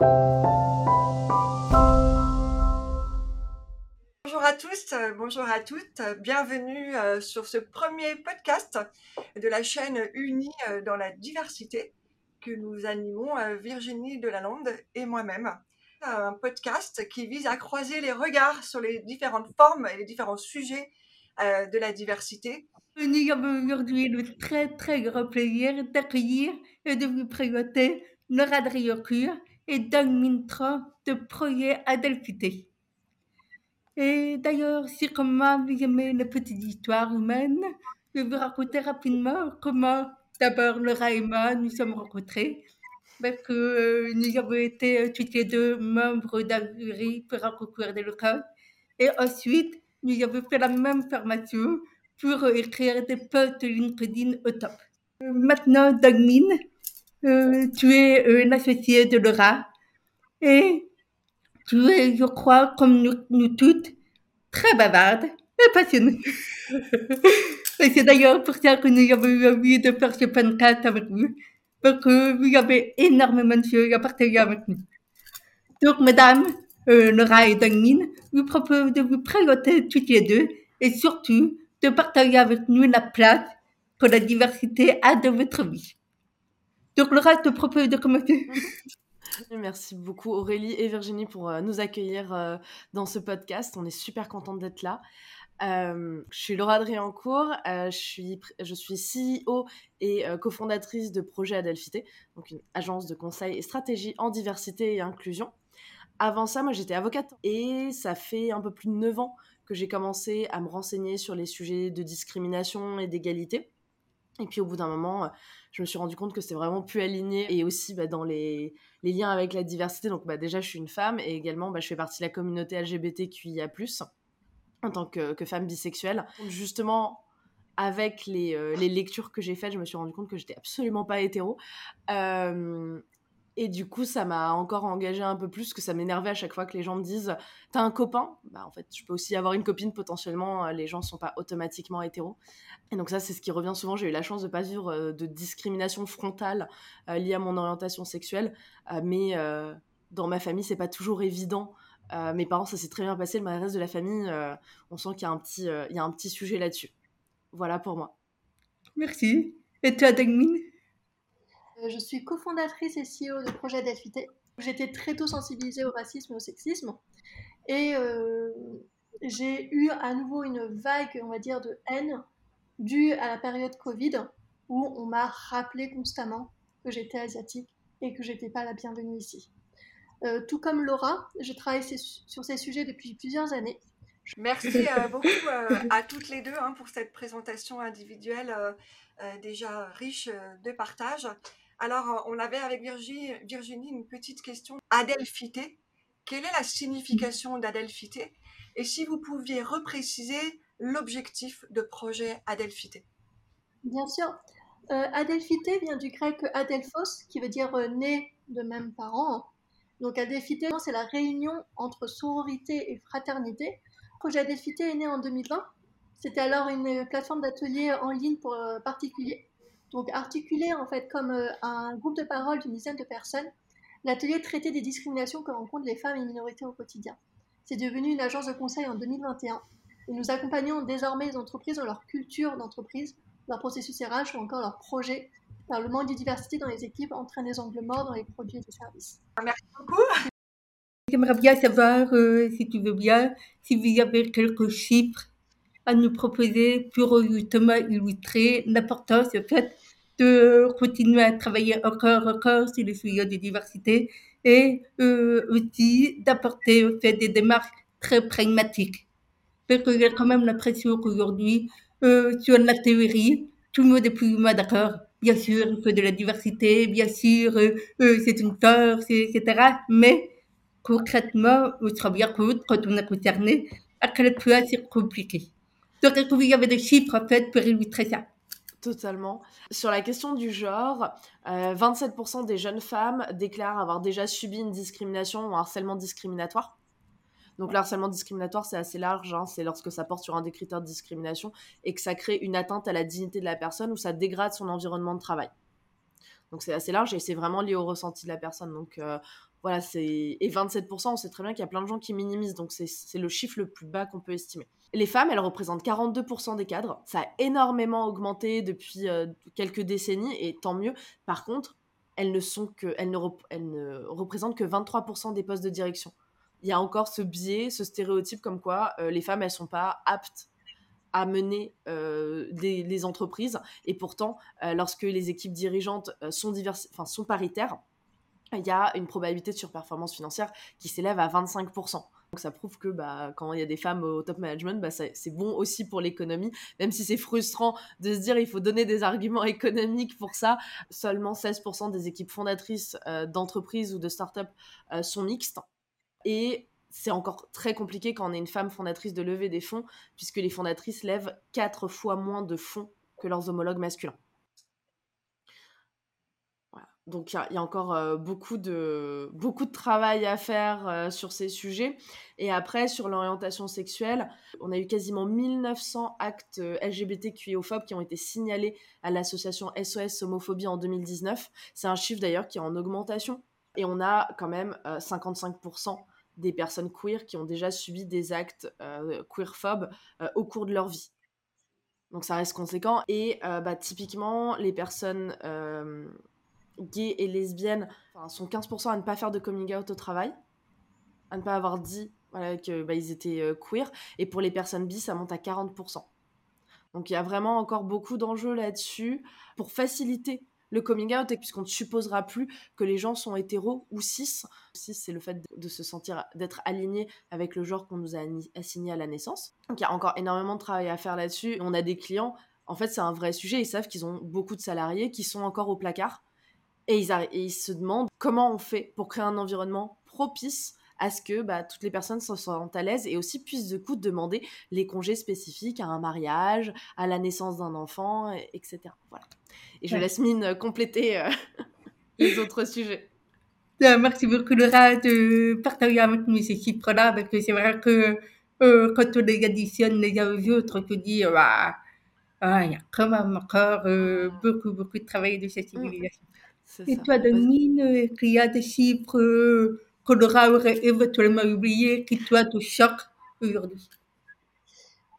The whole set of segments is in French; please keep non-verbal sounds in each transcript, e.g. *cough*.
Bonjour à tous, bonjour à toutes, bienvenue euh, sur ce premier podcast de la chaîne Unie euh, dans la diversité que nous animons euh, Virginie Delalande et moi-même. Un podcast qui vise à croiser les regards sur les différentes formes et les différents sujets de la diversité. Nous avons aujourd'hui le très très grand plaisir d'accueillir et de vous présenter Driocure et Doug Mintra de Projet Adelphité. Et d'ailleurs, si comme moi vous aimez les petites histoires humaines, je vais vous raconter rapidement comment d'abord Laura et moi nous sommes rencontrés. Parce que euh, nous avons été euh, toutes les deux membres d'un jury pour un concours de. Et ensuite, nous avons fait la même formation pour euh, écrire des posts LinkedIn au top. Maintenant, Dagmine, tu es euh, une associée de Laura et tu es, je crois, comme nous, nous toutes, très bavarde et passionnée. *laughs* et c'est d'ailleurs pour ça que nous avons eu envie de faire ce podcast avec vous, parce que vous avez énormément de choses à partager avec nous. Donc, mesdames, euh, Laura et Dagmine, je vous propose de vous présenter toutes les deux et surtout de partager avec nous la place que la diversité a dans votre vie. Donc, Laura, te propose de commencer. *laughs* Merci beaucoup Aurélie et Virginie pour euh, nous accueillir euh, dans ce podcast. On est super contente d'être là. Euh, je suis Laura Driancourt, je, suis, je suis CEO et cofondatrice de Projet Adelphité, donc une agence de conseil et stratégie en diversité et inclusion. Avant ça, moi j'étais avocate et ça fait un peu plus de 9 ans que j'ai commencé à me renseigner sur les sujets de discrimination et d'égalité. Et puis au bout d'un moment, je me suis rendu compte que c'était vraiment plus aligné et aussi bah, dans les, liens avec la diversité. Donc bah, déjà, je suis une femme et également, bah, je fais partie de la communauté LGBTQIA+, en tant que, femme bisexuelle. Justement, avec les, euh, les lectures que j'ai faites, je me suis rendu compte que j'étais absolument pas hétéro. Euh, et du coup, ça m'a encore engagé un peu plus, que ça m'énervait à chaque fois que les gens me disent T'as un copain? Bah, en fait, je peux aussi avoir une copine potentiellement. Les gens sont pas automatiquement hétéros. Et donc, ça, c'est ce qui revient souvent. J'ai eu la chance de pas vivre euh, de discrimination frontale euh, liée à mon orientation sexuelle. Euh, mais euh, dans ma famille, c'est pas toujours évident. Euh, mes parents, ça s'est très bien passé. Le reste de la famille, euh, on sent qu'il y, a un petit, il y a un petit sujet là-dessus. Voilà pour moi. Merci. Et toi, Dagmine? Euh, Je suis cofondatrice et CEO de Projet Adelphité. J'étais très tôt sensibilisée au racisme et au sexisme. Et euh, j'ai eu à nouveau une vague, on va dire, de haine due à la période Covid, où on m'a rappelé constamment que j'étais asiatique et que j'étais pas la bienvenue ici. Euh, tout comme Laura, je travaille sur ces sujets depuis plusieurs années. Merci euh, beaucoup euh, à toutes les deux hein, pour cette présentation individuelle euh, euh, déjà riche euh, de partage. Alors, euh, on avait avec Virginie, une petite question. Adelphité, quelle est la signification d'Adelphité? Et si vous pouviez repréciser l'objectif de projet Adelphité Bien sûr. Euh, Adelphité vient du grec adelphos, qui veut dire euh, né de même parent. Donc Adelphité, c'est la réunion entre sororité et fraternité. Projet Adelphité est né en 2020. C'était alors une plateforme d'ateliers en ligne pour euh, particuliers. Donc articulé en fait comme euh, un groupe de parole d'une dizaine de personnes, l'atelier traitait des discriminations que rencontrent les femmes et minorités au quotidien. C'est devenu une agence de conseil en 2021 et nous accompagnons désormais les entreprises dans leur culture d'entreprise leur processus RH ou encore leur projet, car le manque de diversité dans les équipes entraîne des angles morts dans les produits et les services. Merci beaucoup. J'aimerais bien savoir, euh, si tu veux bien, si vous avez quelques chiffres à nous proposer pour justement illustrer l'importance en fait, de continuer à travailler encore, encore sur les sujets de diversité et euh, aussi d'apporter des démarches très pragmatiques. Parce que j'ai quand même l'impression qu'aujourd'hui, euh, sur la théorie, tout le monde est plus ou moins d'accord. Bien sûr, il faut de la diversité, bien sûr, euh, c'est une force, etc. Mais concrètement, on se rend bien compte, quand on est concerné, à quel point c'est compliqué. Que vous avez des chiffres, en fait, pour illustrer ça Totalement. Sur la question du genre, euh, 27% des jeunes femmes déclarent avoir déjà subi une discrimination ou un harcèlement discriminatoire. Donc le harcèlement discriminatoire, c'est assez large, hein, c'est lorsque ça porte sur un des de discrimination et que ça crée une atteinte à la dignité de la personne ou ça dégrade son environnement de travail. Donc c'est assez large et c'est vraiment lié au ressenti de la personne. Donc euh, voilà, c'est et 27%, on sait très bien qu'il y a plein de gens qui minimisent, donc c'est le chiffre le plus bas qu'on peut estimer. Les femmes, elles représentent 42% des cadres. Ça a énormément augmenté depuis euh, quelques décennies, et tant mieux. Par contre, elles ne, ne, ne représentent que 23% des postes de direction. Il y a encore ce biais, ce stéréotype comme quoi euh, les femmes, elles sont pas aptes à mener euh, des, les entreprises. Et pourtant, lorsque les équipes dirigeantes sont, sont paritaires, il y a une probabilité de surperformance financière qui s'élève à 25%. Donc ça prouve que bah, quand il y a des femmes au top management, bah, c'est bon aussi pour l'économie, même si c'est frustrant de se dire il faut donner des arguments *laughs* économiques pour ça. Seulement 16% des équipes fondatrices euh, d'entreprises ou de start-up euh, sont mixtes. Et c'est encore très compliqué quand on est une femme fondatrice de lever des fonds, puisque les fondatrices lèvent 4 fois moins de fonds que leurs homologues masculins. Donc il y, a encore beaucoup, de, beaucoup de travail à faire sur ces sujets. Et après, sur l'orientation sexuelle, on a eu quasiment 1900 actes LGBTQIophobes qui ont été signalés à l'association SOS Homophobie en 2019. C'est un chiffre d'ailleurs qui est en augmentation. Et on a quand même 55% des personnes queer qui ont déjà subi des actes queerphobes au cours de leur vie. Donc ça reste conséquent. Et bah, typiquement, les personnes gays et lesbiennes sont 15% à ne pas faire de coming out au travail, à ne pas avoir dit voilà, qu'ils bah, étaient euh, queer. Et pour les personnes bi, ça monte à 40%. Donc il y a vraiment encore beaucoup d'enjeux là-dessus pour faciliter le coming out, puisqu'on ne supposera plus que les gens sont hétéros ou cis. Cis, c'est le fait de se sentir, d'être aligné avec le genre qu'on nous a assigné à la naissance. Donc il y a encore énormément de travail à faire là-dessus. On a des clients, en fait c'est un vrai sujet, ils savent qu'ils ont beaucoup de salariés qui sont encore au placard et ils, se demandent comment on fait pour créer un environnement propice à ce que bah, toutes les personnes se sentent à l'aise et aussi puissent de coup demander les congés spécifiques à un mariage, à la naissance d'un enfant, etc. Voilà. Et je laisse Mine compléter euh, *laughs* les autres sujets. Merci beaucoup Laura de partager avec nous ces chiffres-là parce que c'est vrai que euh, quand on les additionne les uns aux autres, on se dit bah, ah, il y a quand même encore euh, beaucoup beaucoup de travail de cette mmh. Et toi, Domine, est y a des chiffres euh, que Laura aurait éventuellement oubliés qui, toi, te choquent aujourd'hui?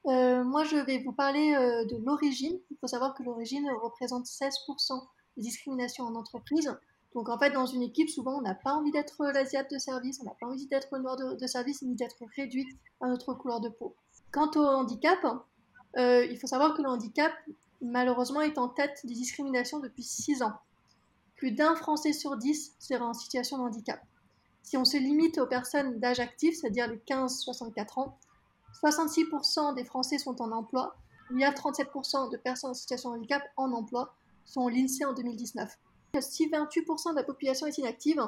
Euh, Moi, je vais vous parler euh, de l'origine. Il faut savoir que l'origine représente 16% des discriminations en entreprise. Donc, en fait, dans une équipe, souvent, on n'a pas envie d'être l'asiate de service, on n'a pas envie d'être noir de, de, service, ni d'être réduite à notre couleur de peau. Quant au handicap, il faut savoir que le handicap, malheureusement, est en tête des discriminations depuis 6 ans plus d'un Français sur dix sera en situation de handicap. Si on se limite aux personnes d'âge actif, c'est-à-dire les 15-64 ans, 66% des Français sont en emploi, il y a 37% de personnes en situation de handicap en emploi, sont l'INSEE en 2019. Si 28% de la population est inactive,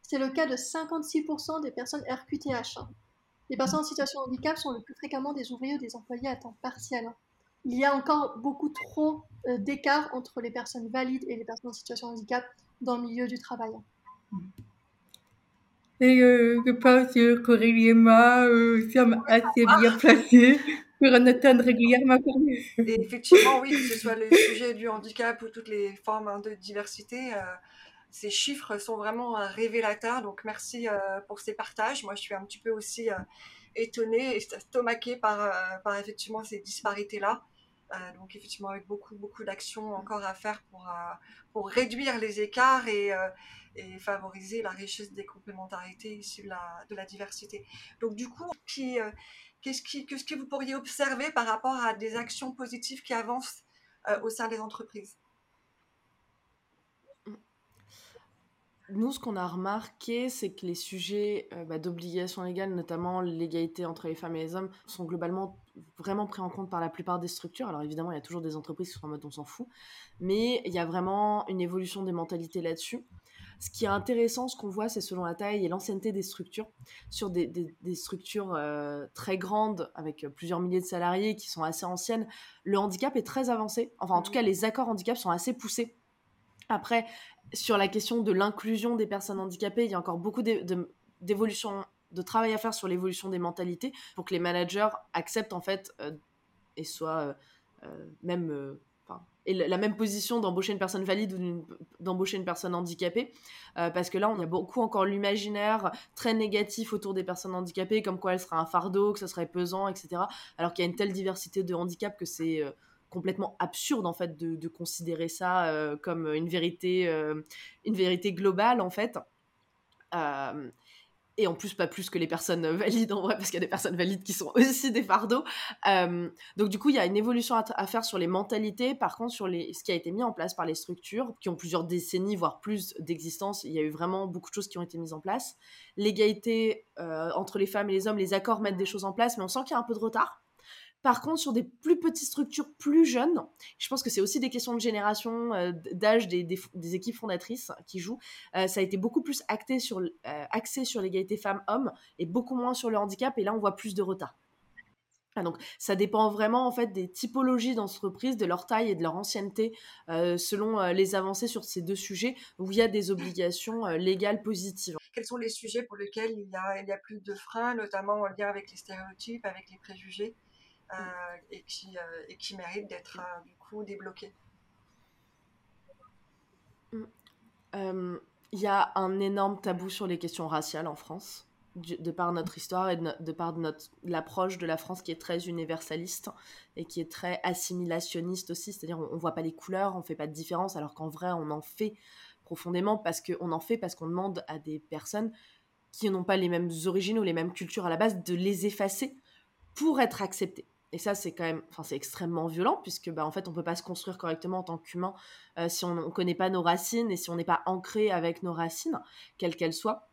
c'est le cas de 56% des personnes RQTH. Les personnes en situation de handicap sont le plus fréquemment des ouvriers ou des employés à temps partiel il y a encore beaucoup trop euh, d'écart entre les personnes valides et les personnes en situation de handicap dans le milieu du travail. Et euh, je pense et moi euh, sommes assez bien placés pour en attendre régulièrement Et effectivement, oui, que ce soit le sujet du handicap ou toutes les formes hein, de diversité, ces chiffres sont vraiment révélateurs. Donc merci pour ces partages. Moi, je suis un petit peu aussi étonnée et stomaquée par, par effectivement ces disparités-là. Euh, donc effectivement avec beaucoup beaucoup d'actions encore à faire pour, euh, pour réduire les écarts et, euh, et, favoriser la richesse des complémentarités issues de la, de la diversité. Donc du coup, qu'est-ce, qui, qu'est-ce que vous pourriez observer par rapport à des actions positives qui avancent au sein des entreprises? Nous, ce qu'on a remarqué, c'est que les sujets euh, bah, d'obligation légale, notamment l'égalité entre les femmes et les hommes, sont globalement vraiment pris en compte par la plupart des structures. Alors évidemment, il y a toujours des entreprises qui sont en mode on s'en fout, mais il y a vraiment une évolution des mentalités là-dessus. Ce qui est intéressant, ce qu'on voit, c'est selon la taille et l'ancienneté des structures. Sur des, structures euh, très grandes, avec plusieurs milliers de salariés qui sont assez anciennes, le handicap est très avancé. Enfin, en tout cas, les accords handicap sont assez poussés. Après, sur la question de l'inclusion des personnes handicapées, il y a encore beaucoup d'évolution, de, travail à faire sur l'évolution des mentalités pour que les managers acceptent en fait euh, et soient euh, euh, même et la même position d'embaucher une personne valide ou d'embaucher une personne handicapée, parce que là, on a beaucoup encore l'imaginaire très négatif autour des personnes handicapées, comme quoi elle sera un fardeau, que ce serait pesant, etc. Alors qu'il y a une telle diversité de handicap que c'est complètement absurde en fait de, considérer ça euh, comme une vérité, une vérité globale en fait. Et en plus pas plus que les personnes *laughs* valides en vrai parce qu'il y a des personnes valides qui sont aussi des fardeaux. Euh, donc du coup il y a une évolution à, faire sur les mentalités. Par contre sur les, ce qui a été mis en place par les structures qui ont plusieurs décennies voire plus d'existence il y a eu vraiment beaucoup de choses qui ont été mises en place. L'égalité euh, entre les femmes et les hommes les accords mettent des choses en place mais on sent qu'il y a un peu de retard par contre, sur des plus petites structures plus jeunes, je pense que c'est aussi des questions de génération, euh, d'âge des, équipes fondatrices qui jouent. Euh, ça a été beaucoup plus euh, axé sur l'égalité femmes-hommes et beaucoup moins sur le handicap. Et là, on voit plus de retard. Ah, donc, ça dépend vraiment en fait des typologies d'entreprises, de leur taille et de leur ancienneté, selon les avancées sur ces deux sujets où il y a des obligations légales positives. Quels sont les sujets pour lesquels il y, a, a plus de freins, notamment en lien avec les stéréotypes, avec les préjugés? Et, qui, euh, et qui méritent d'être euh, du coup débloqués. Mm. Il y a un énorme tabou sur les questions raciales en France, de par notre histoire et de, par notre l'approche de la France qui est très universaliste et qui est très assimilationniste aussi, c'est-à-dire on, ne voit pas les couleurs, on fait pas de différence, alors qu'en vrai on en fait profondément parce qu'on en fait parce qu'on demande à des personnes qui n'ont pas les mêmes origines ou les mêmes cultures à la base de les effacer pour être acceptées. Et ça, c'est quand même, enfin, c'est extrêmement violent puisque, bah, en fait, on peut pas se construire correctement en tant qu'humain euh, si on ne connaît pas nos racines et si on n'est pas ancré avec nos racines, quelles qu'elles soient.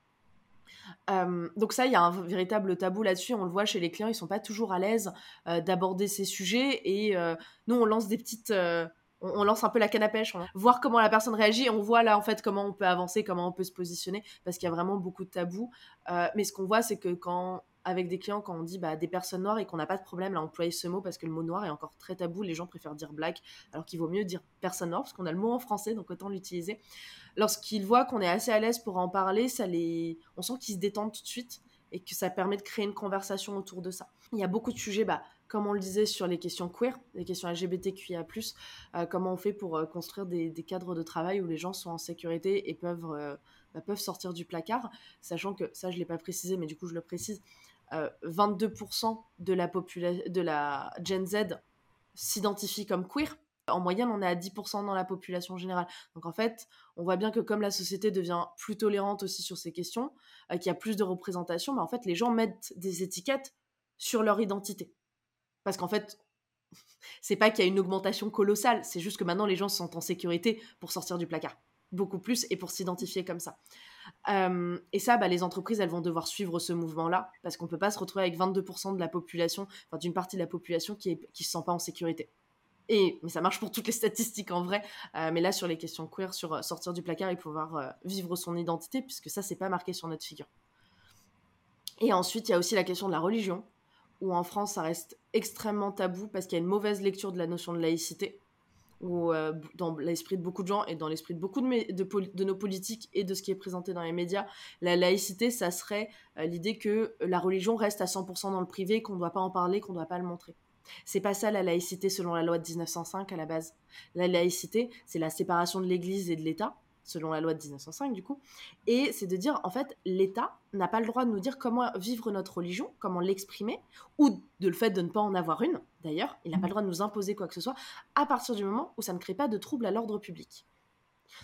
Euh, donc ça, il y a un véritable tabou là-dessus. On le voit chez les clients, ils sont pas toujours à l'aise euh, d'aborder ces sujets. Et nous, on lance des petites, on, lance un peu la canne à pêche, voir comment la personne réagit. On voit là en fait comment on peut avancer, comment on peut se positionner, parce qu'il y a vraiment beaucoup de tabous. mais ce qu'on voit, c'est que quand avec des clients quand on dit bah, des personnes noires et qu'on n'a pas de problème à employer ce mot parce que le mot noir est encore très tabou, les gens préfèrent dire black alors qu'il vaut mieux dire personne noire parce qu'on a le mot en français donc autant l'utiliser. Lorsqu'ils voient qu'on est assez à l'aise pour en parler, ça les... on sent qu'ils se détendent tout de suite et que ça permet de créer une conversation autour de ça. Il y a beaucoup de sujets, bah, comme on le disait, sur les questions queer, les questions LGBTQIA+, euh, comment on fait pour euh, construire des, cadres de travail où les gens sont en sécurité et peuvent, euh, bah, peuvent sortir du placard, sachant que, ça je ne l'ai pas précisé, mais du coup je le précise, 22% euh, de la, de la Gen Z s'identifie comme queer. En moyenne, on est à 10% dans la population générale. Donc en fait, on voit bien que comme la société devient plus tolérante aussi sur ces questions, euh, qu'il y a plus de représentation, mais en fait, les gens mettent des étiquettes sur leur identité. Parce qu'en fait, *laughs* c'est pas qu'il y a une augmentation colossale, c'est juste que maintenant les gens se sentent en sécurité pour sortir du placard. Beaucoup plus et pour s'identifier comme ça et ça, bah, les entreprises, elles vont devoir suivre ce mouvement-là, parce qu'on ne peut pas se retrouver avec 22% de la population, enfin d'une partie de la population qui ne se sent pas en sécurité. Et, mais ça marche pour toutes les statistiques en vrai. Euh, mais là, sur les questions queer, sur euh, sortir du placard et pouvoir euh, vivre son identité, puisque ça, c'est pas marqué sur notre figure. Et ensuite, il y a aussi la question de la religion, où en France, ça reste extrêmement tabou parce qu'il y a une mauvaise lecture de la notion de laïcité ou euh, dans l'esprit de beaucoup de gens et dans l'esprit de beaucoup de, nos politiques et de ce qui est présenté dans les médias, la laïcité, ça serait euh, l'idée que la religion reste à 100% dans le privé, qu'on ne doit pas en parler, qu'on ne doit pas le montrer. C'est pas ça la laïcité selon la loi de 1905 à la base. La laïcité, c'est la séparation de l'Église et de l'État, selon la loi de 1905 du coup, et c'est de dire en fait l'État n'a pas le droit de nous dire comment vivre notre religion, comment l'exprimer, ou de le fait de ne pas en avoir une, d'ailleurs, il n'a pas le droit de nous imposer quoi que ce soit, à partir du moment où ça ne crée pas de trouble à l'ordre public.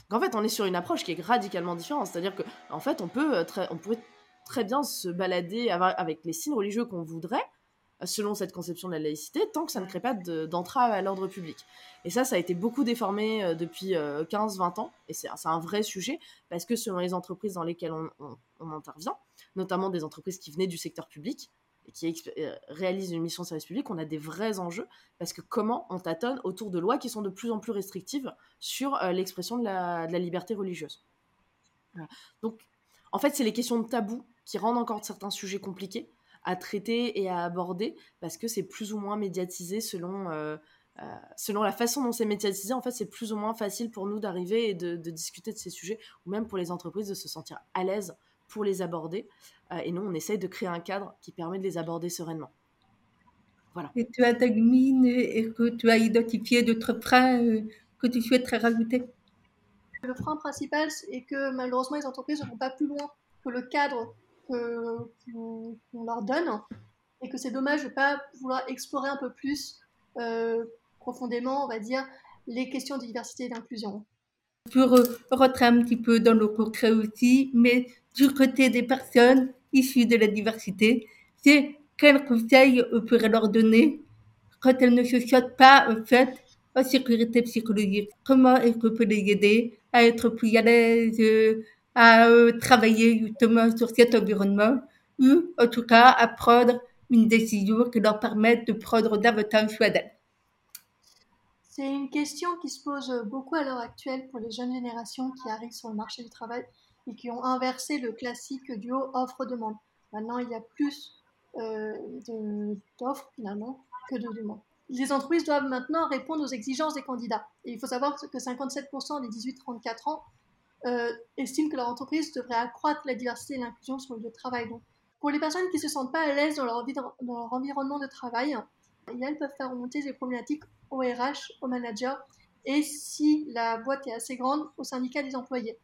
Donc en fait on est sur une approche qui est radicalement différente, c'est-à-dire que en fait on peut euh, très, on pourrait très bien se balader avec les signes religieux qu'on voudrait, selon cette conception de la laïcité, tant que ça ne crée pas d'entrave à l'ordre public. Et ça, ça a été beaucoup déformé euh, depuis 15-20 euh, ans, et c'est un vrai sujet, parce que selon les entreprises dans lesquelles on, intervient, notamment des entreprises qui venaient du secteur public, et qui euh, réalisent une mission de service public, on a des vrais enjeux, parce que comment on tâtonne autour de lois qui sont de plus en plus restrictives sur l'expression de la, liberté religieuse. Donc, en fait, c'est les questions de tabou qui rendent encore certains sujets compliqués, à traiter et à aborder parce que c'est plus ou moins médiatisé selon, euh, euh, selon la façon dont c'est médiatisé. En fait, c'est plus ou moins facile pour nous d'arriver et de, discuter de ces sujets ou même pour les entreprises de se sentir à l'aise pour les aborder. Euh, et nous, on essaye de créer un cadre qui permet de les aborder sereinement. Voilà. Et tu as Dagmine et que tu as identifié d'autres freins euh, que tu souhaiterais rajouter? Le frein principal est que malheureusement les entreprises ne vont pas plus loin que le cadre qu'on leur donne et que c'est dommage de ne pas vouloir explorer un peu plus euh, profondément, on va dire, les questions de diversité et d'inclusion. Pour rentrer un petit peu dans le concret aussi, mais du côté des personnes issues de la diversité, c'est quels conseils on pourrait leur donner quand elles ne se sentent pas en fait en sécurité psychologique? Comment est-ce qu'on peut les aider à être plus à l'aise, euh, à euh, travailler justement sur cet environnement ou en tout cas à prendre une décision qui leur permette de prendre davantage soin d'elles C'est une question qui se pose beaucoup à l'heure actuelle pour les jeunes générations qui arrivent sur le marché du travail et qui ont inversé le classique duo offre-demande. Maintenant, il y a plus euh, d'offres finalement que de demandes. Les entreprises doivent maintenant répondre aux exigences des candidats. Il faut savoir que 57% des 18-34 ans euh, estiment que leur entreprise devrait accroître la diversité et l'inclusion sur le lieu de travail. Donc, pour les personnes qui ne se sentent pas à l'aise dans leur, environnement de travail, elles peuvent faire remonter des problématiques au RH, au manager, et si la boîte est assez grande, au syndicat des employés.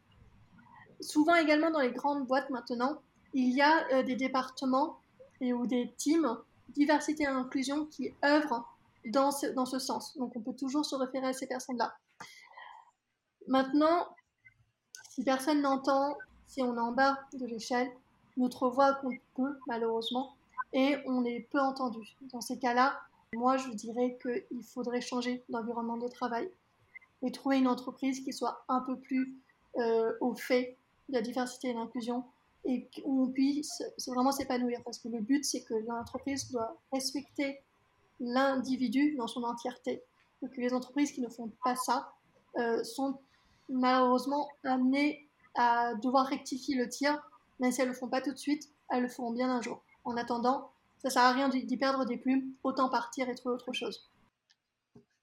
Souvent également dans les grandes boîtes maintenant, il y a euh, des départements et ou des teams diversité et inclusion qui œuvrent dans ce, dans ce sens. Donc on peut toujours se référer à ces personnes-là. Maintenant, si personne n'entend, si on est en bas de l'échelle, notre voix compte peu, malheureusement, et on est peu entendu. Dans ces cas-là, moi, je dirais qu'il faudrait changer d'environnement de travail et trouver une entreprise qui soit un peu plus euh, au fait de la diversité et l'inclusion et où on puisse vraiment s'épanouir. Parce que le but, c'est que l'entreprise doit respecter l'individu dans son entièreté. Et que les entreprises qui ne font pas ça euh, sont malheureusement amenées à devoir rectifier le tir, même si elles ne le font pas tout de suite, elles le feront bien un jour. En attendant, ça sert à rien d'y perdre des plumes, autant partir et trouver autre chose.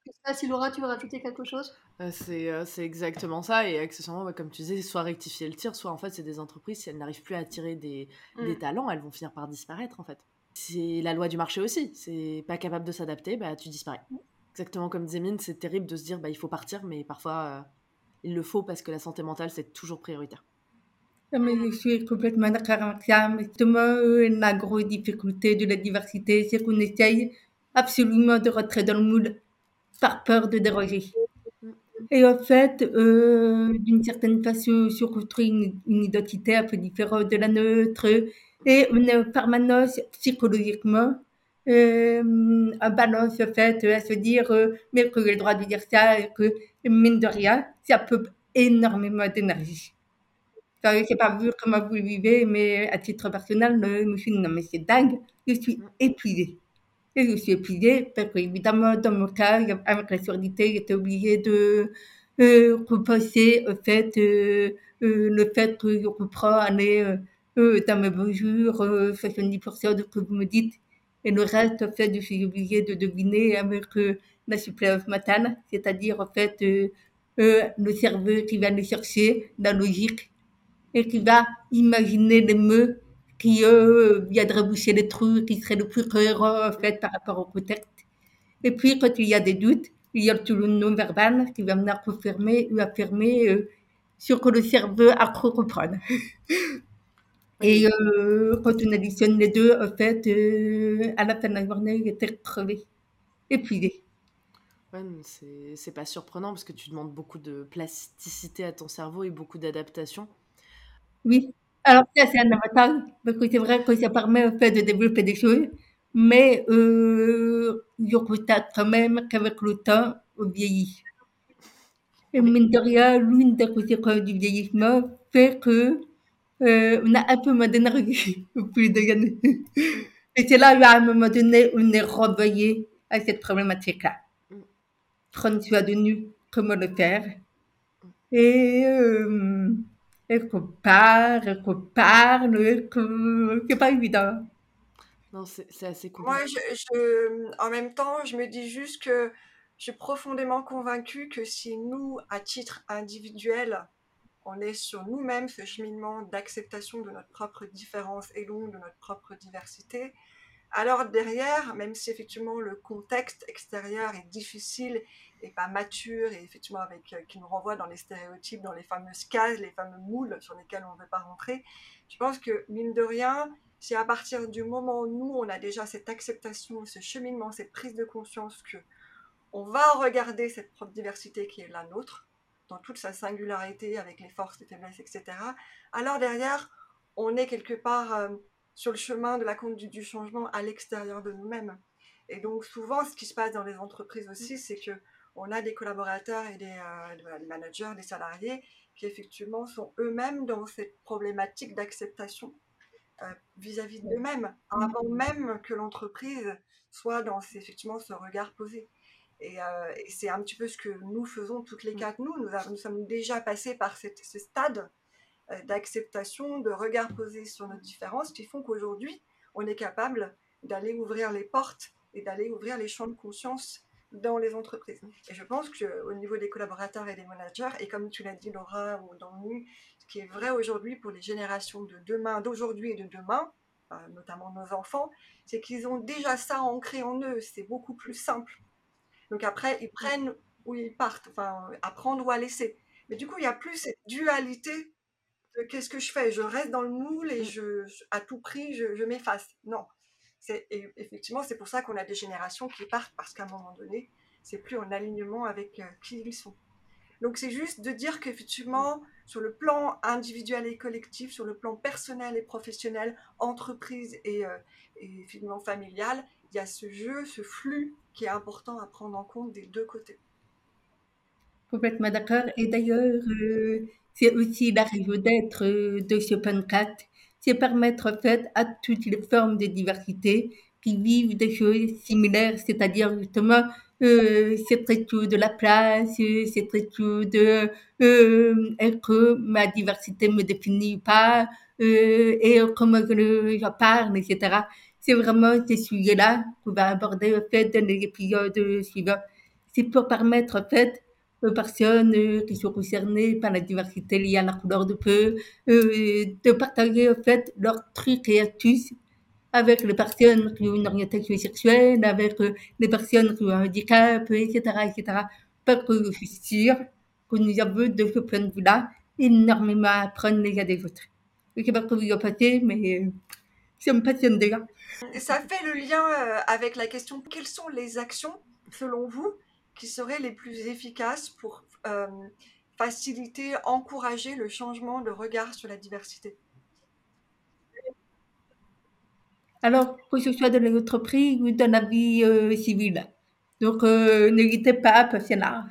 Je sais pas si Laura, tu veux rajouter quelque chose? Euh, euh, c'est, exactement ça. Et accessoirement, comme tu disais, soit rectifier le tir, soit en fait, c'est des entreprises, si elles n'arrivent plus à attirer des, des, mm. talents, elles vont finir par disparaître en fait. C'est la loi du marché aussi. C'est pas capable de s'adapter, bah tu disparais. Mm. Exactement comme disait Mine, c'est terrible de se dire bah il faut partir, mais parfois euh, il le faut parce que la santé mentale c'est toujours prioritaire. Mais je suis complètement d'accord avec ça. Mais justement, la grosse difficulté de la diversité, c'est qu'on essaye absolument de rentrer dans le moule par peur de déroger. Et en fait, euh, d'une certaine façon, se construit une, une, identité un peu différente de la nôtre et on est en permanence psychologiquement euh, en balance fait à se dire euh, mais que j'ai le droit de dire ça et que mine de rien, ça peut énormément d'énergie. Je ne sais pas vu comment vous le vivez, mais à titre personnel, je me suis dit non mais c'est dingue, je suis épuisée. Et je suis épuisée parce qu'évidemment, dans mon cas, avec la surdité, j'étais obligée de euh, repenser au fait, euh, euh, le fait que je reprends aller euh, dans mes jours, 70% de ce que vous me dites, et le reste, en fait, suis obligée de deviner avec la suppléance matane, c'est-à-dire, en fait, le cerveau qui va le chercher, la logique, et qui va imaginer les mots qui eux viendraient boucher les trous, qui seraient le plus cohérent en fait par rapport au contexte. Et puis quand il y a des doutes, il y a tout le non-verbal qui va venir confirmer ou affirmer euh, sur que le cerveau a cru comprendre. *laughs* Et euh, quand on additionne les deux, en fait, euh, à la fin de la journée, il était crevé, épuisé. Ouais, c'est pas surprenant parce que tu demandes beaucoup de plasticité à ton cerveau et beaucoup d'adaptation. Oui, alors ça c'est un avantage, parce que c'est vrai que ça permet en fait de développer des choses, mais euh, je constate quand même qu'avec le temps, on vieillit. Et mine de rien, l'une des conséquences du vieillissement fait que on a un peu moins d'énergie au plus de années. Et c'est là où à un moment donné, on est renvoyé à cette problématique-là. Prendre soin de nous, comment le faire? Et euh, et qu'on parle, et qu'on parle, et que c'est pas évident. Non, c'est assez compliqué. Moi, je, je, en même temps, je me dis juste que je suis profondément convaincue que si nous, à titre individuel, on est sur nous-mêmes ce cheminement d'acceptation de notre propre différence et donc de notre propre diversité, Alors derrière, même si effectivement le contexte extérieur est difficile et pas mature et effectivement avec qui nous renvoie dans les stéréotypes, dans les fameuses cases, les fameux moules sur lesquels on ne veut pas rentrer, je pense que mine de rien, c'est à partir du moment où nous, on a déjà cette acceptation, ce cheminement, cette prise de conscience que on va regarder cette propre diversité qui est la nôtre, dans toute sa singularité, avec les forces, les faiblesses, etc. Alors derrière, on est quelque part euh, sur le chemin de la conduite du changement à l'extérieur de nous-mêmes. Et donc souvent, ce qui se passe dans les entreprises aussi, c'est que on a des collaborateurs et des, euh, des managers, des salariés qui effectivement sont eux-mêmes dans cette problématique d'acceptation euh, vis-à-vis d'eux-mêmes, avant même que l'entreprise soit dans effectivement ce regard posé. Euh, et, c'est un petit peu ce que nous faisons toutes les quatre. Nous, nous, sommes déjà passés par ce stade euh, d'acceptation, de regard posé sur nos différences, qui font qu'aujourd'hui, on est capable d'aller ouvrir les portes et d'aller ouvrir les champs de conscience dans les entreprises. Et je pense qu'au niveau des collaborateurs et des managers, et comme tu l'as dit Laura ou dans nu, ce qui est vrai aujourd'hui pour les générations de demain, d'aujourd'hui et de demain, euh, notamment nos enfants, c'est qu'ils ont déjà ça ancré en eux, c'est beaucoup plus simple. Donc après, ils prennent ou ils partent, enfin, apprendre ou à laisser. Mais du coup, il n'y a plus cette dualité de qu'est-ce que je fais Je reste dans le moule et je, à tout prix, je, je m'efface. Non. C'est, effectivement, c'est pour ça qu'on a des générations qui partent parce qu'à un moment donné, c'est plus en alignement avec euh, qui ils sont. Donc c'est juste de dire qu'effectivement, sur le plan individuel et collectif, sur le plan personnel et professionnel, entreprise et, euh, et finalement familial, il y a ce jeu, ce flux qui est important à prendre en compte des deux côtés. Complètement d'accord. Et d'ailleurs, euh, c'est aussi la raison d'être euh, de ce podcast, c'est permettre en fait à toutes les formes de diversité qui vivent des choses similaires, c'est-à-dire justement euh, c'est très de la place, c'est très de euh, que ma diversité me définit pas euh, et comment je, je parle, etc c'est vraiment ces sujets-là qu'on va aborder en fait dans les épisodes suivants. C'est pour permettre en fait aux personnes qui sont concernées par la diversité liée à la couleur de peau euh, de partager en fait leurs trucs et astuces avec les personnes qui ont une orientation sexuelle, avec euh, les personnes qui ont un handicap, etc., etc. Parce que je suis sûre que nous avons de ce point de vue-là énormément à apprendre les uns des autres. Je ne sais pas comment vous en passez, mais euh, ça me passionne déjà. Ça fait le lien euh, avec la question quelles sont les actions, selon vous, qui seraient les plus efficaces pour euh, faciliter, encourager le changement de regard sur la diversité? Alors, que ce soit dans l'entreprise ou dans la vie euh, civile. Donc, n'hésitez pas à passer là.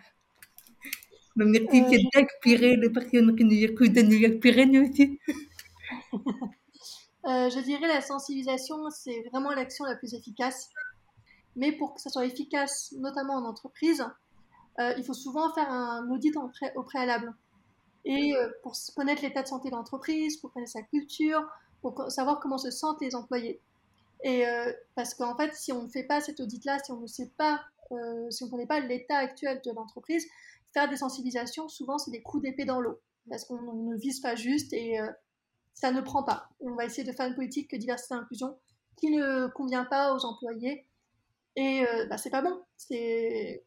L'objectif, c'est d'inspirer les personnes qui nous écoutent, de nous inspirer nous aussi. *laughs* Euh, je dirais la sensibilisation, c'est vraiment l'action la plus efficace. Mais pour que ça soit efficace, notamment en entreprise, euh, il faut souvent faire un audit au préalable. Et euh, pour connaître l'état de santé de l'entreprise, pour connaître sa culture, pour savoir comment se sentent les employés. Et parce qu'en fait, si on ne fait pas cet audit-là, si on ne sait pas, si on ne connaît pas l'état actuel de l'entreprise, faire des sensibilisations, souvent, c'est des coups d'épée dans l'eau. Parce qu'on ne vise pas juste et ça ne prend pas. On va essayer de faire une politique de diversité et inclusion qui ne convient pas aux employés. Et euh, bah, c'est pas bon, c'est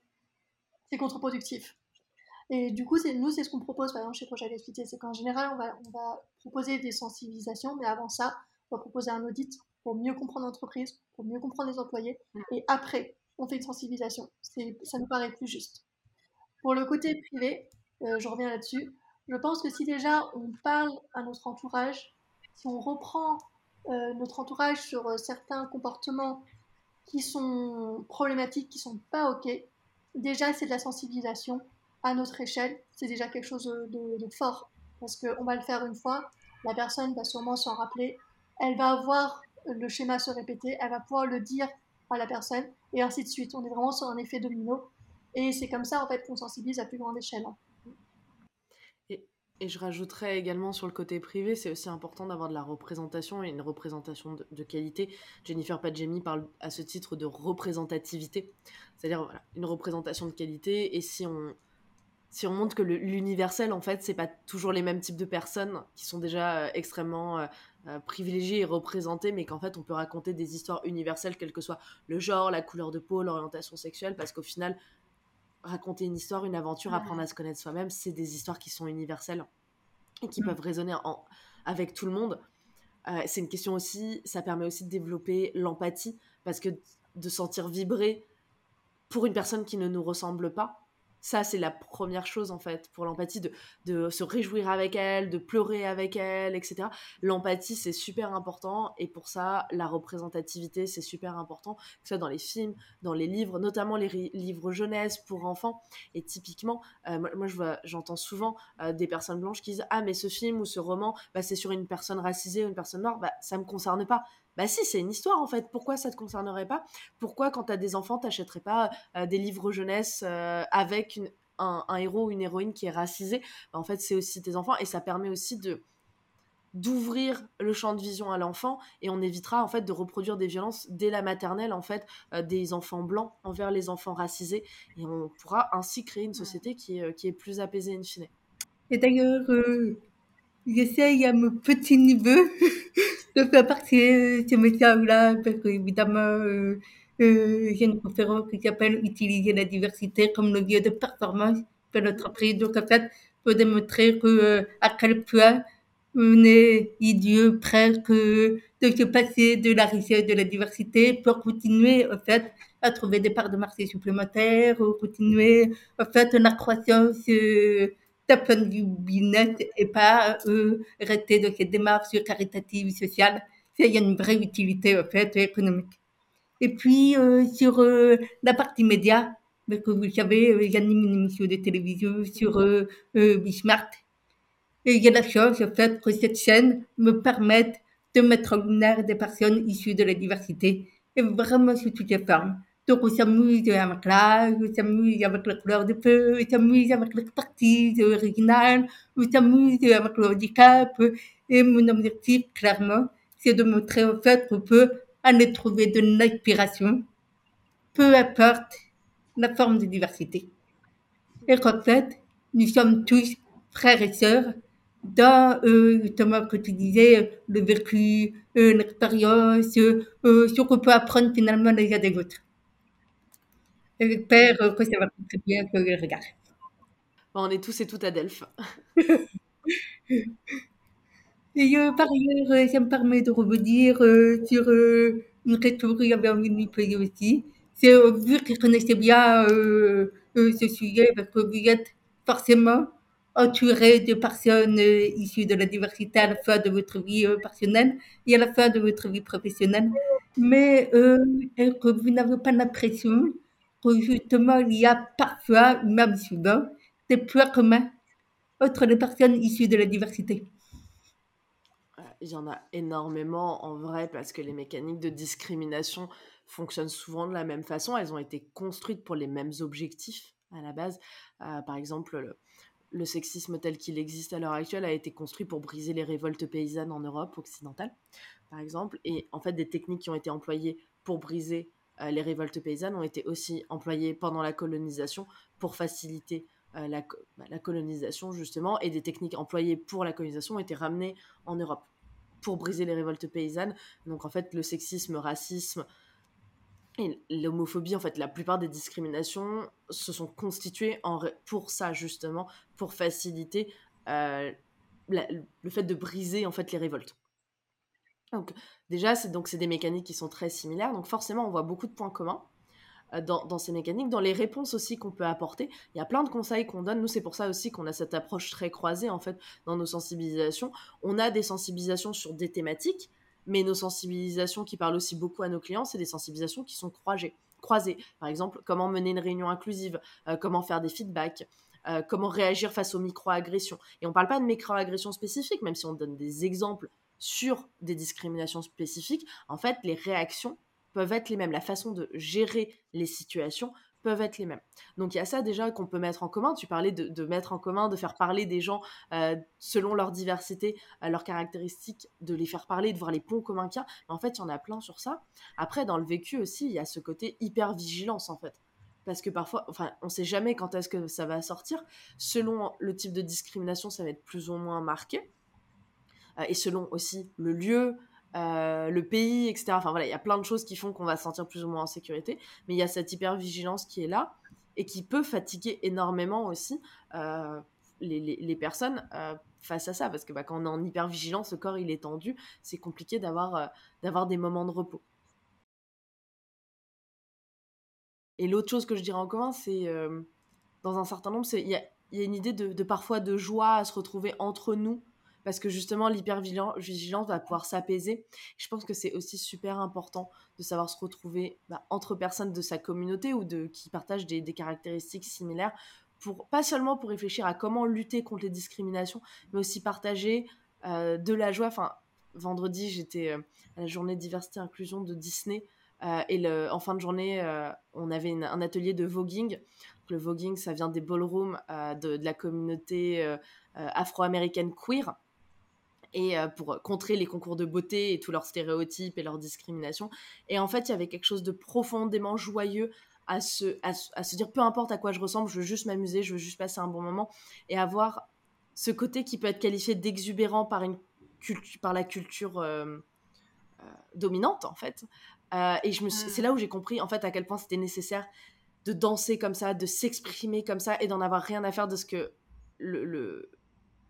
contre-productif. Et du coup, nous, c'est ce qu'on propose par exemple chez Projet Activité, c'est qu'en général, on va, on va proposer des sensibilisations, mais avant ça, on va proposer un audit pour mieux comprendre l'entreprise, pour mieux comprendre les employés, et après, on fait une sensibilisation. Ça nous paraît plus juste. Pour le côté privé, euh, je reviens là-dessus, je pense que si déjà on parle à notre entourage, si on reprend euh, notre entourage sur euh, certains comportements qui sont problématiques, qui sont pas ok, déjà c'est de la sensibilisation à notre échelle, c'est déjà quelque chose de, fort parce qu'on va le faire une fois, la personne va sûrement s'en rappeler, elle va voir le schéma se répéter, elle va pouvoir le dire à la personne et ainsi de suite. On est vraiment sur un effet domino et c'est comme ça en fait qu'on sensibilise à plus grande échelle. Hein. Et je rajouterais également sur le côté privé, c'est aussi important d'avoir de la représentation et une représentation de, qualité. Jennifer Padjemi parle à ce titre de représentativité, c'est-à-dire voilà, une représentation de qualité. Et si on, si on montre que l'universel, en fait, c'est pas toujours les mêmes types de personnes qui sont déjà extrêmement privilégiées et représentées, mais qu'en fait, on peut raconter des histoires universelles, quel que soit le genre, la couleur de peau, l'orientation sexuelle, parce qu'au final, raconter une histoire, une aventure, apprendre à se connaître soi-même, c'est des histoires qui sont universelles et qui mm. peuvent résonner en, avec tout le monde. Euh, c'est une question aussi, ça permet aussi de développer l'empathie, parce que de sentir vibrer pour une personne qui ne nous ressemble pas, ça, c'est la première chose, en fait, pour l'empathie, de, de, se réjouir avec elle, de pleurer avec elle, etc. L'empathie, c'est super important. Et pour ça, la représentativité, c'est super important, que ce soit dans les films, dans les livres, notamment les livres jeunesse pour enfants. Et typiquement, euh, moi, je j'entends souvent euh, des personnes blanches qui disent Ah, mais ce film ou ce roman, bah, c'est sur une personne racisée ou une personne noire. Bah, ça me concerne pas. Bah si, c'est une histoire en fait. Pourquoi ça te concernerait pas? Pourquoi quand tu as des enfants, t'achèterais pas euh, des livres jeunesse euh, avec un, héros ou une héroïne qui est racisé bah, En fait, c'est aussi tes enfants et ça permet aussi de d'ouvrir le champ de vision à l'enfant et on évitera en fait de reproduire des violences dès la maternelle en fait euh, des enfants blancs envers les enfants racisés et on pourra ainsi créer une société qui est, qui est plus apaisée in fine. Et d'ailleurs, j'essaye à mon petit niveau de faire partie de ce message-là, parce qu'évidemment, euh, euh, j'ai une conférence qui s'appelle Utiliser la diversité comme le lieu de performance de notre entreprise. Donc, en fait, pour démontrer que, euh, à quel point on est idiot presque de se passer de la richesse de la diversité pour continuer, en fait, à trouver des parts de marché supplémentaires, ou continuer, en fait, la croissance euh, d'un vue business et pas euh, rester dans cette démarche caritatives, sociale. Il y a une vraie utilité en fait économique. Et puis euh, sur euh, la partie média, parce que vous savez, j'anime une émission de télévision sur euh, euh, Bismarck. Et il y a la chance en fait que cette chaîne me permette de mettre en lumière des personnes issues de la diversité et vraiment sous toutes les formes. Donc on s'amuse avec l'âge, on s'amuse avec la couleur de peau, on s'amuse avec l'expertise originale, on s'amuse avec le handicap. Et mon objectif, clairement, c'est de montrer au fait qu'on peut aller trouver de l'inspiration, peu importe la forme de diversité. Et qu'en fait, nous sommes tous frères et sœurs dans, euh, justement, que tu disais, le vécu, euh, l'expérience, euh, ce qu'on peut apprendre finalement les uns des autres. J'espère que ça va contribuer à le regard. On est tous et toutes à Delphes. *laughs* et euh, par ailleurs, euh, ça me permet de revenir euh, sur euh, une question que j'avais envie de poser aussi. C'est euh, vu que je connaissais bien euh, euh, ce sujet, parce que vous êtes forcément entouré de personnes euh, issues de la diversité à la fin de votre vie euh, personnelle et à la fin de votre vie professionnelle. Mais euh, est-ce que vous n'avez pas l'impression justement il y a parfois, même souvent, des points communs entre les personnes issues de la diversité. Il y en a énormément en vrai parce que les mécaniques de discrimination fonctionnent souvent de la même façon. Elles ont été construites pour les mêmes objectifs à la base. Euh, par exemple, le, le sexisme tel qu'il existe à l'heure actuelle a été construit pour briser les révoltes paysannes en Europe occidentale, par exemple. Et en fait, des techniques qui ont été employées pour briser les révoltes paysannes ont été aussi employées pendant la colonisation pour faciliter euh, la, bah, la, colonisation, justement. Et des techniques employées pour la colonisation ont été ramenées en Europe pour briser les révoltes paysannes. Donc, en fait, le sexisme, racisme, et l'homophobie, en fait, la plupart des discriminations se sont constituées pour ça, justement, pour faciliter euh, le fait de briser, en fait, les révoltes. Donc, déjà, c'est donc c'est des mécaniques qui sont très similaires. Donc, forcément, on voit beaucoup de points communs euh, dans, ces mécaniques, dans les réponses aussi qu'on peut apporter. Il y a plein de conseils qu'on donne. Nous, c'est pour ça aussi qu'on a cette approche très croisée, en fait, dans nos sensibilisations. On a des sensibilisations sur des thématiques, mais nos sensibilisations qui parlent aussi beaucoup à nos clients, c'est des sensibilisations qui sont croisées. croisées. Par exemple, comment mener une réunion inclusive, euh, comment faire des feedbacks, euh, comment réagir face aux microagressions. Et on ne parle pas de microagressions spécifiques, même si on donne des exemples sur des discriminations spécifiques. En fait, les réactions peuvent être les mêmes. La façon de gérer les situations peuvent être les mêmes. Donc il y a ça déjà qu'on peut mettre en commun. Tu parlais de, mettre en commun, de faire parler des gens euh, selon leur diversité, euh, leurs caractéristiques, de les faire parler, de voir les ponts communs qu'il y a. En fait, il y en a plein sur ça. Après, dans le vécu aussi, il y a ce côté hyper vigilance en fait. parce que parfois, enfin, on sait jamais quand est-ce que ça va sortir. Selon le type de discrimination, ça va être plus ou moins marqué. Euh, et selon aussi le lieu, euh, le pays, etc. Enfin voilà, il y a plein de choses qui font qu'on va se sentir plus ou moins en sécurité, mais il y a cette hyper-vigilance qui est là et qui peut fatiguer énormément aussi euh, les, les, personnes face à ça, parce que bah, quand on est en hyper-vigilance, le corps il est tendu, c'est compliqué d'avoir d'avoir des moments de repos. Et l'autre chose que je dirais en commun, c'est dans un certain nombre, il y a, une idée de, parfois de joie à se retrouver entre nous parce que justement l'hypervigilance va pouvoir s'apaiser. Je pense que c'est aussi super important de savoir se retrouver bah, entre personnes de sa communauté ou de qui partagent des, caractéristiques similaires pour pas seulement pour réfléchir à comment lutter contre les discriminations, mais aussi partager euh, de la joie. Enfin, vendredi j'étais euh, à la journée diversité inclusion de Disney. Euh, et en fin de journée, on avait un atelier de voguing. Le voguing, ça vient des ballrooms de, la communauté afro-américaine queer et euh, pour contrer les concours de beauté et tous leurs stéréotypes et leurs discriminations. Et en fait, il y avait quelque chose de profondément joyeux à se, à, se dire peu importe à quoi je ressemble, je veux juste m'amuser, je veux juste passer un bon moment et avoir ce côté qui peut être qualifié d'exubérant par, une par la culture euh, euh, dominante en fait. et je me mmh. c'est là où j'ai compris en fait à quel point c'était nécessaire de danser comme ça, de s'exprimer comme ça et d'en avoir rien à faire de ce que le,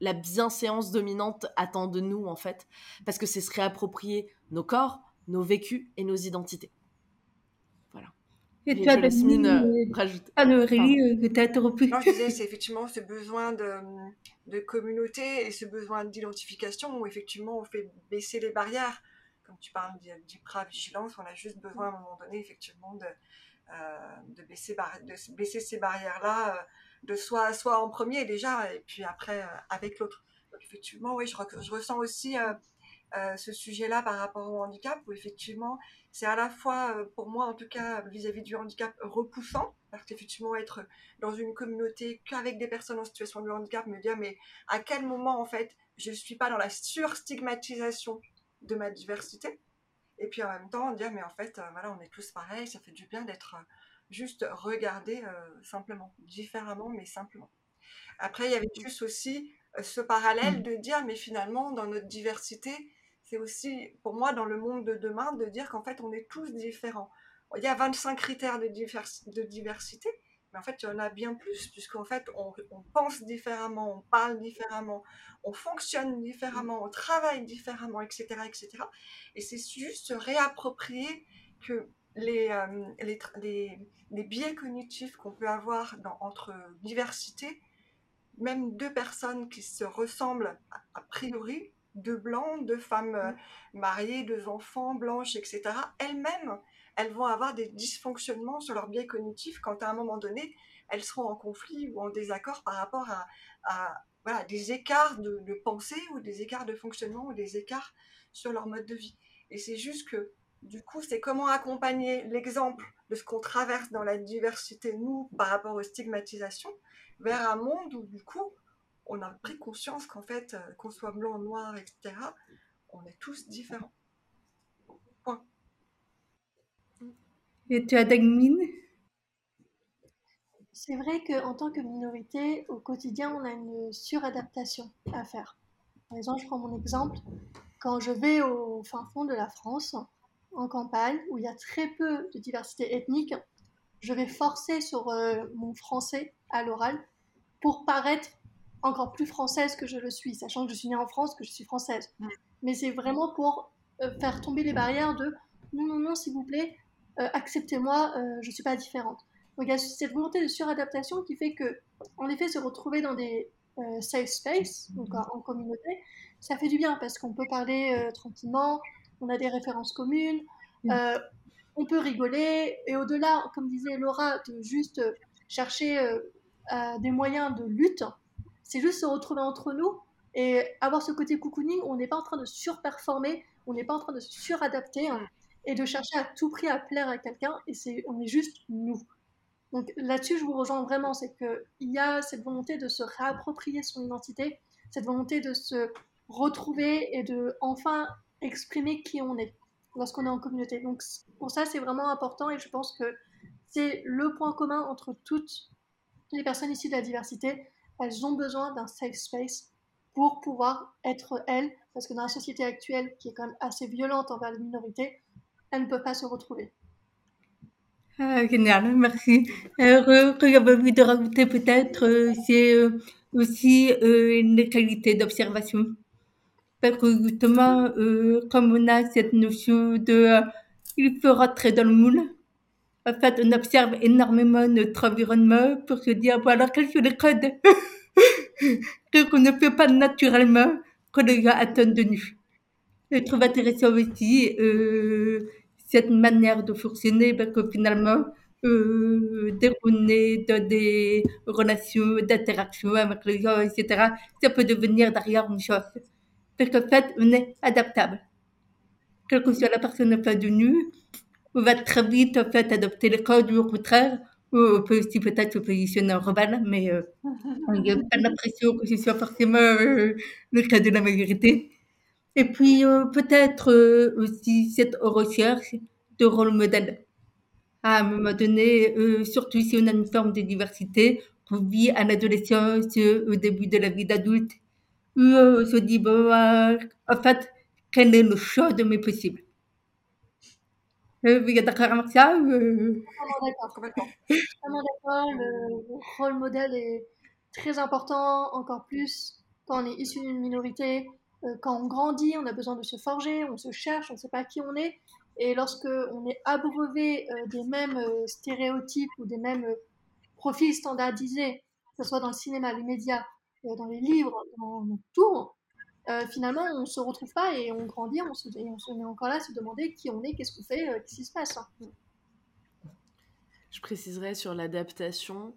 la bienséance dominante attend de nous, en fait, parce que c'est se réapproprier nos corps, nos vécus et nos identités. Voilà. Et tu as Mine, euh, rajouter. Ah, non, Aurélie, euh, tu as interrompu. Non, je disais, c'est effectivement ce besoin de, de communauté et ce besoin d'identification où effectivement on fait baisser les barrières. Comme tu parles d'hyper-vigilance, on a juste besoin à un moment donné, effectivement, de, euh, de, baisser, de baisser ces barrières-là de soi, soi en premier déjà, et puis après euh, avec l'autre. Donc effectivement, oui, je, je ressens aussi euh, euh, ce sujet-là par rapport au handicap, où effectivement, c'est à la fois, pour moi en tout cas, vis-à-vis du handicap, repoussant, parce qu'effectivement, être dans une communauté qu'avec des personnes en situation de handicap, me dire, mais à quel moment, en fait, je ne suis pas dans la surstigmatisation de ma diversité? Et puis en même temps, dire, mais en fait, voilà, on est tous pareils, ça fait du bien d'être juste regarder euh, simplement, différemment, mais simplement. Après, il y avait juste aussi euh, ce parallèle mmh. de dire, mais finalement, dans notre diversité, c'est aussi, pour moi, dans le monde de demain, de dire qu'en fait, on est tous différents. Il y a 25 critères de, de diversité, mais en fait, il y en a bien plus, puisqu'en fait, on, on, pense différemment, on parle différemment, on fonctionne différemment, on travaille différemment, etc. etc. Et c'est juste se réapproprier que les, euh, les, les, les, biais cognitifs qu'on peut avoir dans, entre diversité, même deux personnes qui se ressemblent a, priori, deux blancs, deux femmes euh, mariées, deux enfants blanches, etc., elles-mêmes, elles vont avoir des dysfonctionnements sur leurs biais cognitifs quand à un moment donné, elles seront en conflit ou en désaccord par rapport à, à voilà, des écarts de, de pensée ou des écarts de fonctionnement ou des écarts sur leur mode de vie. Et c'est juste que du coup, c'est comment accompagner l'exemple de ce qu'on traverse dans la diversité, nous, par rapport aux stigmatisations, vers un monde où, du coup, on a pris conscience qu'en fait, euh, qu'on soit blanc, noir, etc., on est tous différents. Point. Et tu as Dagmine C'est vrai qu'en tant que minorité, au quotidien, on a une suradaptation à faire. Par exemple, je prends mon exemple. Quand je vais au fin fond de la France, en campagne où il y a très peu de diversité ethnique, je vais forcer sur euh, mon français à l'oral pour paraître encore plus française que je le suis, sachant que je suis née en France, que je suis française. Mais c'est vraiment pour euh, faire tomber les barrières de non, non, non, s'il vous plaît, euh, acceptez-moi, je ne suis pas différente. Donc il y a cette volonté de suradaptation qui fait que, en effet, se retrouver dans des safe space, donc en, communauté, ça fait du bien parce qu'on peut parler tranquillement, on a des références communes, mm. euh, on peut rigoler, et au-delà, comme disait Laura, de juste chercher euh, des moyens de lutte, c'est juste se retrouver entre nous et avoir ce côté cocooning on n'est pas en train de surperformer, on n'est pas en train de suradapter hein, et de chercher à tout prix à plaire à quelqu'un, et c'est, on est juste nous. Donc là-dessus, je vous rejoins vraiment, c'est qu'il y a cette volonté de se réapproprier son identité, cette volonté de se retrouver et de enfin exprimer qui on est lorsqu'on est en communauté. Donc pour ça, c'est vraiment important et je pense que c'est le point commun entre toutes les personnes issues de la diversité. Elles ont besoin d'un safe space pour pouvoir être elles, parce que dans la société actuelle, qui est quand même assez violente envers les minorités, elles ne peuvent pas se retrouver. Ah, génial, merci. Alors, euh, de rajouter peut-être, euh, c'est euh, aussi une qualité d'observation. Parce que justement, euh, comme on a cette notion de euh, il faut rentrer dans le moule, en fait, on observe énormément notre environnement pour se dire, alors quels sont les codes *laughs* qu'on ne fait pas naturellement que les gens attendent de nous? Je trouve intéressant aussi euh, cette manière de fonctionner parce que finalement, euh, dès dans des relations d'interaction avec les gens, etc., ça peut devenir derrière une chose. Parce qu'en fait, on est adaptable. Quelle que soit la personne en face de nous, on va très vite en fait adopter les codes ou au contraire, on peut aussi peut-être se positionner en rebelle, mais euh, il n'y a pas l'impression que ce soit forcément euh, le cas de la majorité. Et puis euh, peut-être euh, aussi cette recherche de rôle modèle. À un moment donné, surtout si on a une forme de diversité, qu'on vit à l'adolescence, au début de la vie d'adulte, où euh, se dit, euh, en fait, quel est le choix de mes possibles? Vous êtes d'accord avec ça d'accord. Complètement. Totalement d'accord. Le, le rôle modèle est très important, encore plus quand on est issu d'une minorité. Euh, quand on grandit, on a besoin de se forger, on se cherche, on ne sait pas qui on est. Et lorsque on est abreuvé des mêmes stéréotypes ou des mêmes profils standardisés, que ce soit dans le cinéma, les médias, dans les livres, dans, dans tout, euh, finalement, on ne se retrouve pas et on grandit, on se, et on se met encore là à se demander qui on est, qu'est-ce qu'on fait, euh, qu'est-ce qui se passe. hein. Je préciserai sur l'adaptation.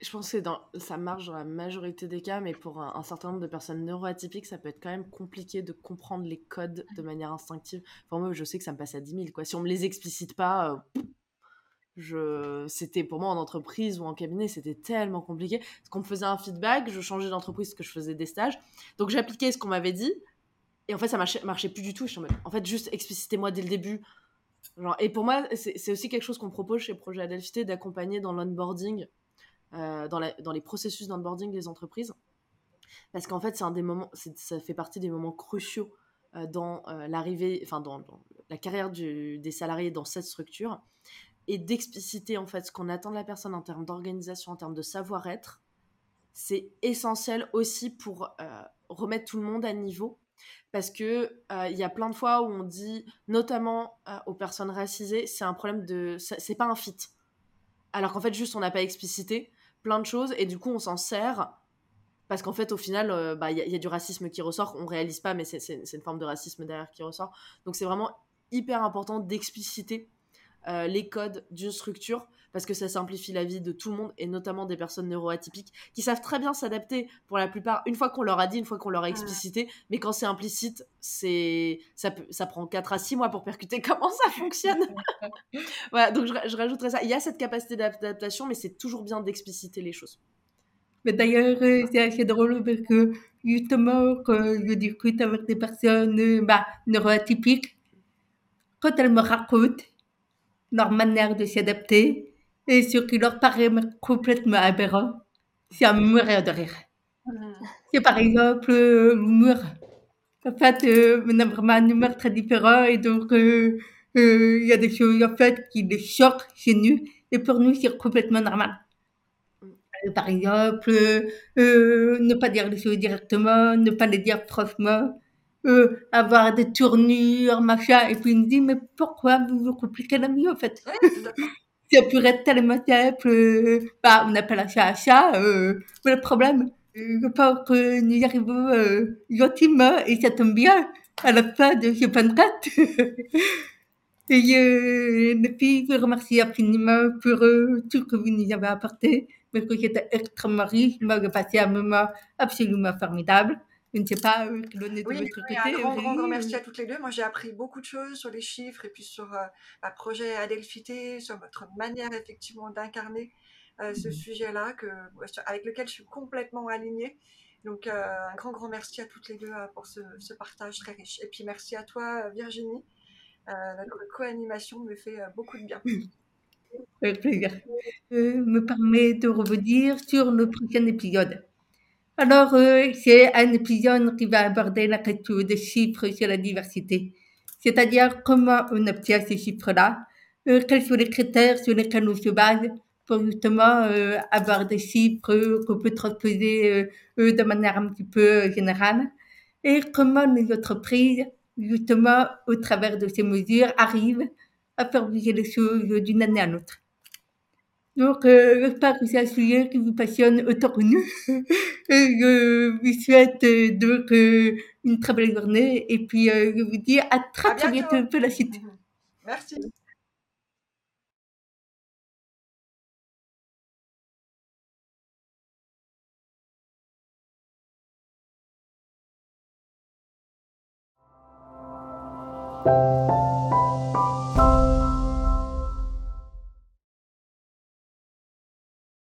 Je pense que dans, ça marche dans la majorité des cas, mais pour un, un certain nombre de personnes neuroatypiques, ça peut être quand même compliqué de comprendre les codes de manière instinctive. Enfin, moi, je sais que ça me passe à 10 000. Quoi. Si on me les explicite pas, euh, c'était pour moi en entreprise ou en cabinet, c'était tellement compliqué. Parce qu'on me faisait un feedback, je changeais d'entreprise parce que je faisais des stages. Donc j'appliquais ce qu'on m'avait dit. Et en fait, ça marchait, marchait plus du tout. En fait, juste explicitez-moi dès le début. Et pour moi, c'est aussi quelque chose qu'on propose chez Projet Adelphité d'accompagner dans l'onboarding, euh, dans, les processus d'onboarding des entreprises. Parce qu'en fait, c'est un des moments, ça fait partie des moments cruciaux euh, dans euh, l'arrivée, enfin dans, la carrière des salariés dans cette structure, et d'expliciter en fait ce qu'on attend de la personne en termes d'organisation, en termes de savoir-être. C'est essentiel aussi pour euh, remettre tout le monde à niveau. Parce que euh, il y a plein de fois où on dit, notamment euh, aux personnes racisées, c'est un problème de, c'est pas un fit. Alors qu'en fait, juste on n'a pas explicité plein de choses et du coup on s'en sert parce qu'en fait, au final, bah, il y, a- il y a du racisme qui ressort. On réalise pas, mais c'est une forme de racisme derrière qui ressort. Donc, c'est vraiment hyper important d'expliciter euh, les codes d'une structure parce que ça simplifie la vie de tout le monde et notamment des personnes neuroatypiques qui savent très bien s'adapter pour la plupart une fois qu'on leur a dit, une fois qu'on leur a explicité. Mais quand c'est implicite, c'est ça, peut- ça prend 4 à 6 mois pour percuter *laughs* comment ça fonctionne. *laughs* voilà, donc je, je rajouterais ça. Il y a cette capacité d'adaptation, mais c'est toujours bien d'expliciter les choses. Mais d'ailleurs, euh, c'est assez drôle parce que justement, quand je discute avec des personnes euh, bah, neuroatypiques, quand elles me racontent leur manière de s'adapter et ce qui leur paraît me- complètement aberrant, c'est à mourir de rire. C'est par exemple euh, l'humour. En fait, euh, on a vraiment un humour très différent et donc euh, euh, il y a des choses en fait qui les choquent chez nous et pour nous c'est complètement normal. Euh, Par exemple, ne pas dire les choses directement, ne pas les dire franchement, euh, avoir des tournures, machin. Et puis il me dit, mais pourquoi vous vous compliquez la vie en fait? Ouais. *laughs* Ça pourrait être tellement simple. euh, bah, on appelle un chat. Euh, mais le problème, euh, je pense que nous y arrivons euh, gentiment et ça tombe bien à la fin de ce 24. *laughs* Et filles, je vous remercie infiniment pour euh, tout ce que vous nous avez apporté. Parce que j'étais extrêmement riche. Moi, j'ai passé un moment absolument formidable. Je ne sais pas euh, de Oui, votre oui, côté. un grand, grand, grand merci euh, à toutes les deux. Moi, j'ai appris beaucoup de choses sur les chiffres et puis sur euh, un projet Adelphité, sur votre manière effectivement d'incarner euh, ce sujet-là que, avec lequel je suis complètement alignée. Donc, euh, un grand, grand merci à toutes les deux euh, pour ce, ce partage très riche. Et puis, merci à toi, Virginie. Euh, notre co-animation me fait euh, beaucoup de bien. *laughs* Avec plaisir. Euh, me permet de revenir sur le prochain épisode. Alors, euh, c'est un épisode qui va aborder la question des chiffres sur la diversité, c'est-à-dire comment on obtient ces chiffres-là, euh, quels sont les critères sur lesquels on se base pour justement euh, avoir des chiffres qu'on peut transposer euh, de manière un petit peu générale, et comment les entreprises, justement, au travers de ces mesures, arrivent à faire bouger les choses d'une année à l'autre. Donc, euh, j'espère que c'est un sujet qui vous passionne autant que nous. *laughs* Et je vous souhaite euh, donc euh, une très belle journée. Et puis, euh, je vous dis à très À très bientôt. pour la suite. Merci. Thank